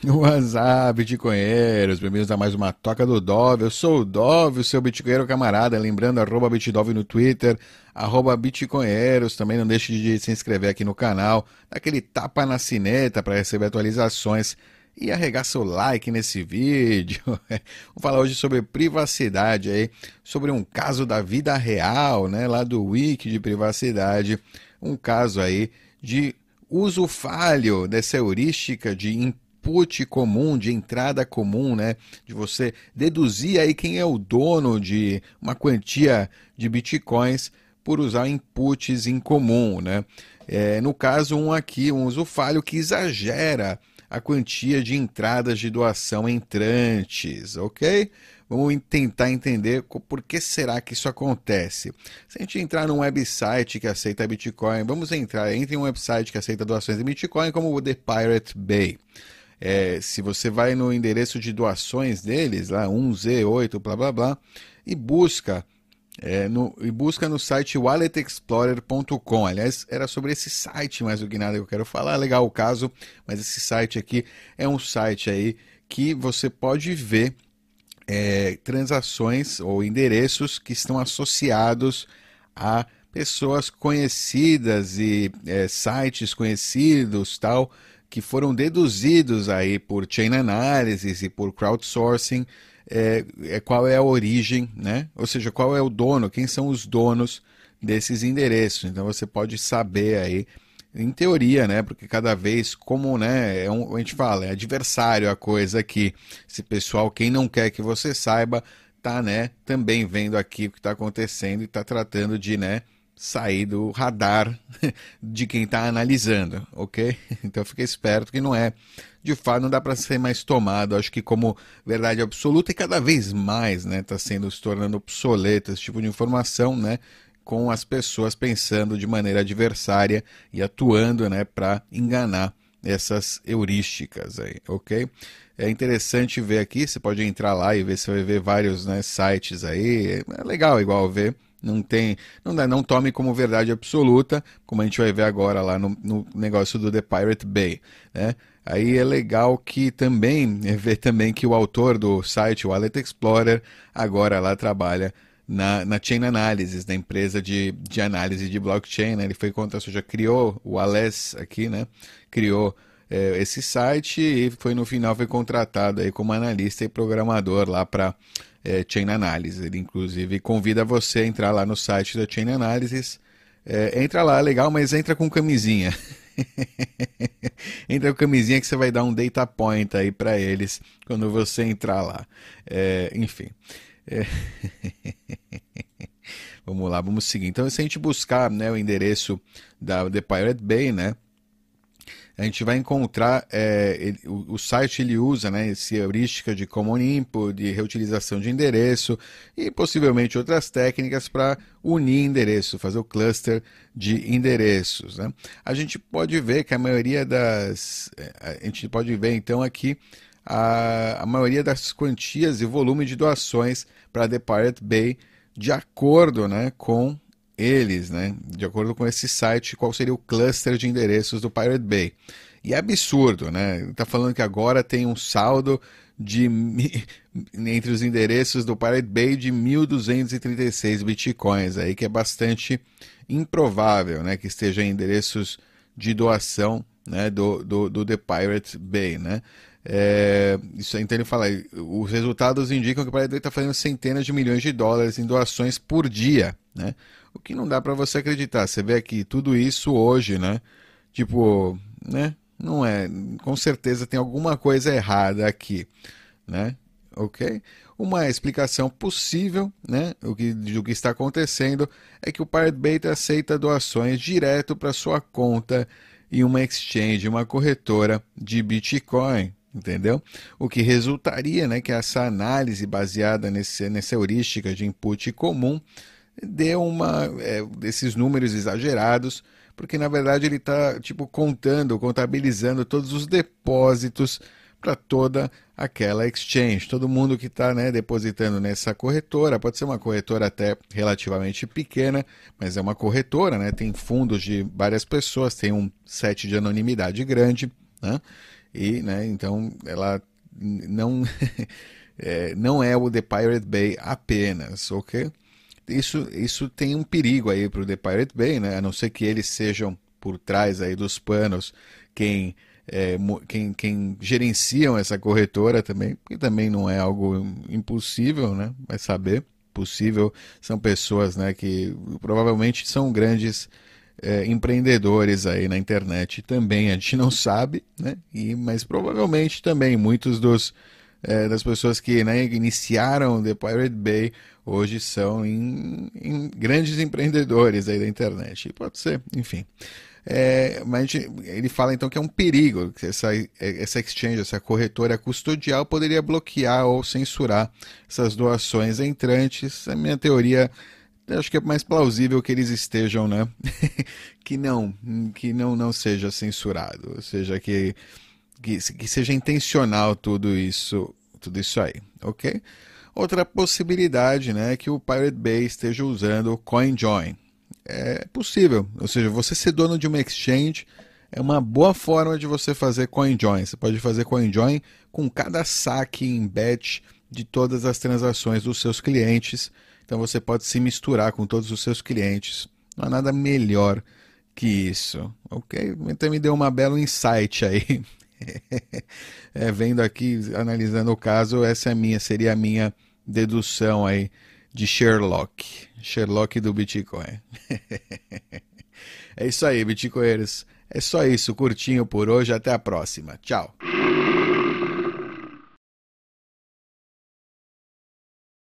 WhatsApp, bitcoinheiros, bem-vindos a mais uma Toca do Dove. Eu sou o Dove, o seu bitcoinheiro camarada. Lembrando, arroba bitdove no Twitter, arroba bitcoinheiros. Também não deixe de se inscrever aqui no canal, dá aquele tapa na sineta para receber atualizações e arregar seu like nesse vídeo. Vamos falar hoje sobre privacidade aí, sobre um caso da vida real, né, lá do Wiki de privacidade, um caso aí de uso falho dessa heurística de input comum, de entrada comum, né? De você deduzir aí quem é o dono de uma quantia de bitcoins por usar inputs em comum, né? É, no caso, um aqui, um uso falho que exagera a quantia de entradas de doação entrantes, ok? Vamos tentar entender por que será que isso acontece. Se a gente entrar num website que aceita Bitcoin, vamos entrar, entre um website que aceita doações de Bitcoin, como o The Pirate Bay. É, se você vai no endereço de doações deles, lá 1Z8, blá blá blá, e busca é, no, e busca no site walletexplorer.com. Aliás, era sobre esse site mais do que nada que eu quero falar. Legal o caso, mas esse site aqui é um site aí que você pode ver é, transações ou endereços que estão associados a pessoas conhecidas e é, sites conhecidos tal que foram deduzidos aí por chain analysis e por crowdsourcing, é, é, qual é a origem, né? Ou seja, qual é o dono, quem são os donos desses endereços. Então você pode saber aí, em teoria, né? Porque cada vez, como né, é um, a gente fala, é adversário a coisa aqui. Esse pessoal, quem não quer que você saiba, tá, né, também vendo aqui o que está acontecendo e está tratando de, né, sair do radar de quem está analisando, ok? Então fique esperto que não é, de fato, não dá para ser mais tomado, acho que como verdade absoluta e cada vez mais, né, está sendo se tornando obsoleto esse tipo de informação, né, com as pessoas pensando de maneira adversária e atuando, né, para enganar essas heurísticas aí, ok? É interessante ver aqui, você pode entrar lá e ver, você vai ver vários né, sites aí, é legal igual ver não tem, não, não tome como verdade absoluta, como a gente vai ver agora lá no, no negócio do The Pirate Bay, né? Aí é legal que também é ver também que o autor do site Wallet Explorer agora lá trabalha na, na Chain Analysis, da empresa de, de análise de blockchain. Né? Ele foi contra, ou seja, criou o Ales aqui, né? Criou é, esse site e foi no final foi contratado aí como analista e programador lá para é, Chain Analysis. Ele, inclusive, convida você a entrar lá no site da Chain Analysis. É, entra lá, legal, mas entra com camisinha. entra com camisinha que você vai dar um data point aí para eles quando você entrar lá. É, enfim. vamos lá, vamos seguir. Então, se a gente buscar né, o endereço da The Pirate Bay, né? a gente vai encontrar é, ele, o, o, site ele usa né, essa heurística de common input, de reutilização de endereço e possivelmente outras técnicas para unir endereço, fazer o cluster de endereços. Né? A gente pode ver que a maioria das. É, a gente pode ver então aqui a, a maioria das quantias e volume de doações para The Pirate Bay de acordo né, com eles, né, de acordo com esse site, qual seria o cluster de endereços do Pirate Bay. E é absurdo, né? Está falando que agora tem um saldo de entre os endereços do Pirate Bay de 1.236 bitcoins aí, que é bastante improvável, né, que esteja em endereços de doação, né, do, do, do The Pirate Bay, né? É, isso, então ele fala, os resultados indicam que o Bay está fazendo centenas de milhões de dólares em doações por dia, né? O que não dá para você acreditar. Você vê aqui tudo isso hoje, né? Tipo, né? Não é. Com certeza tem alguma coisa errada aqui, né? Ok? Uma explicação possível, né? O que, do que está acontecendo é que o Pirate Bay aceita doações direto para sua conta em uma exchange, uma corretora de Bitcoin, entendeu? O que resultaria, né, que essa análise baseada nesse, nessa heurística de input comum deu uma é, desses números exagerados, porque na verdade ele está tipo contando, contabilizando todos os depósitos para toda aquela exchange. Todo mundo que está né, depositando nessa corretora, pode ser uma corretora até relativamente pequena, mas é uma corretora, né, tem fundos de várias pessoas, tem um set de anonimidade grande. Né? E, né, então ela não é, não é o The Pirate Bay apenas, ok? Isso, isso tem um perigo aí para o The Pirate Bay, né? A não ser que eles sejam por trás aí dos panos quem é, quem, quem gerenciam essa corretora também, que também não é algo impossível, né? Vai saber, possível, são pessoas né, que provavelmente são grandes é, empreendedores aí na internet também, a gente não sabe, né? E, mas provavelmente também muitos dos é, das pessoas que né, iniciaram The Pirate Bay hoje são em, em grandes empreendedores aí da internet. Pode ser, enfim. É, mas ele fala então que é um perigo que essa, essa exchange, essa corretora custodial poderia bloquear ou censurar essas doações entrantes. A minha teoria acho que é mais plausível que eles estejam, né? que não, que não, não seja censurado, ou seja, que, que, que seja intencional tudo isso, tudo isso aí, ok? Outra possibilidade, né, é que o Pirate Bay esteja usando o CoinJoin é possível. Ou seja, você ser dono de uma exchange é uma boa forma de você fazer CoinJoin. Você pode fazer CoinJoin com cada saque em batch de todas as transações dos seus clientes. Então você pode se misturar com todos os seus clientes. Não há nada melhor que isso. Ok? Então me deu uma bela insight aí. é, vendo aqui, analisando o caso, essa é minha, seria a minha dedução aí de Sherlock. Sherlock do Bitcoin. é isso aí, Bitcoinheiros. É só isso, curtinho por hoje. Até a próxima. Tchau.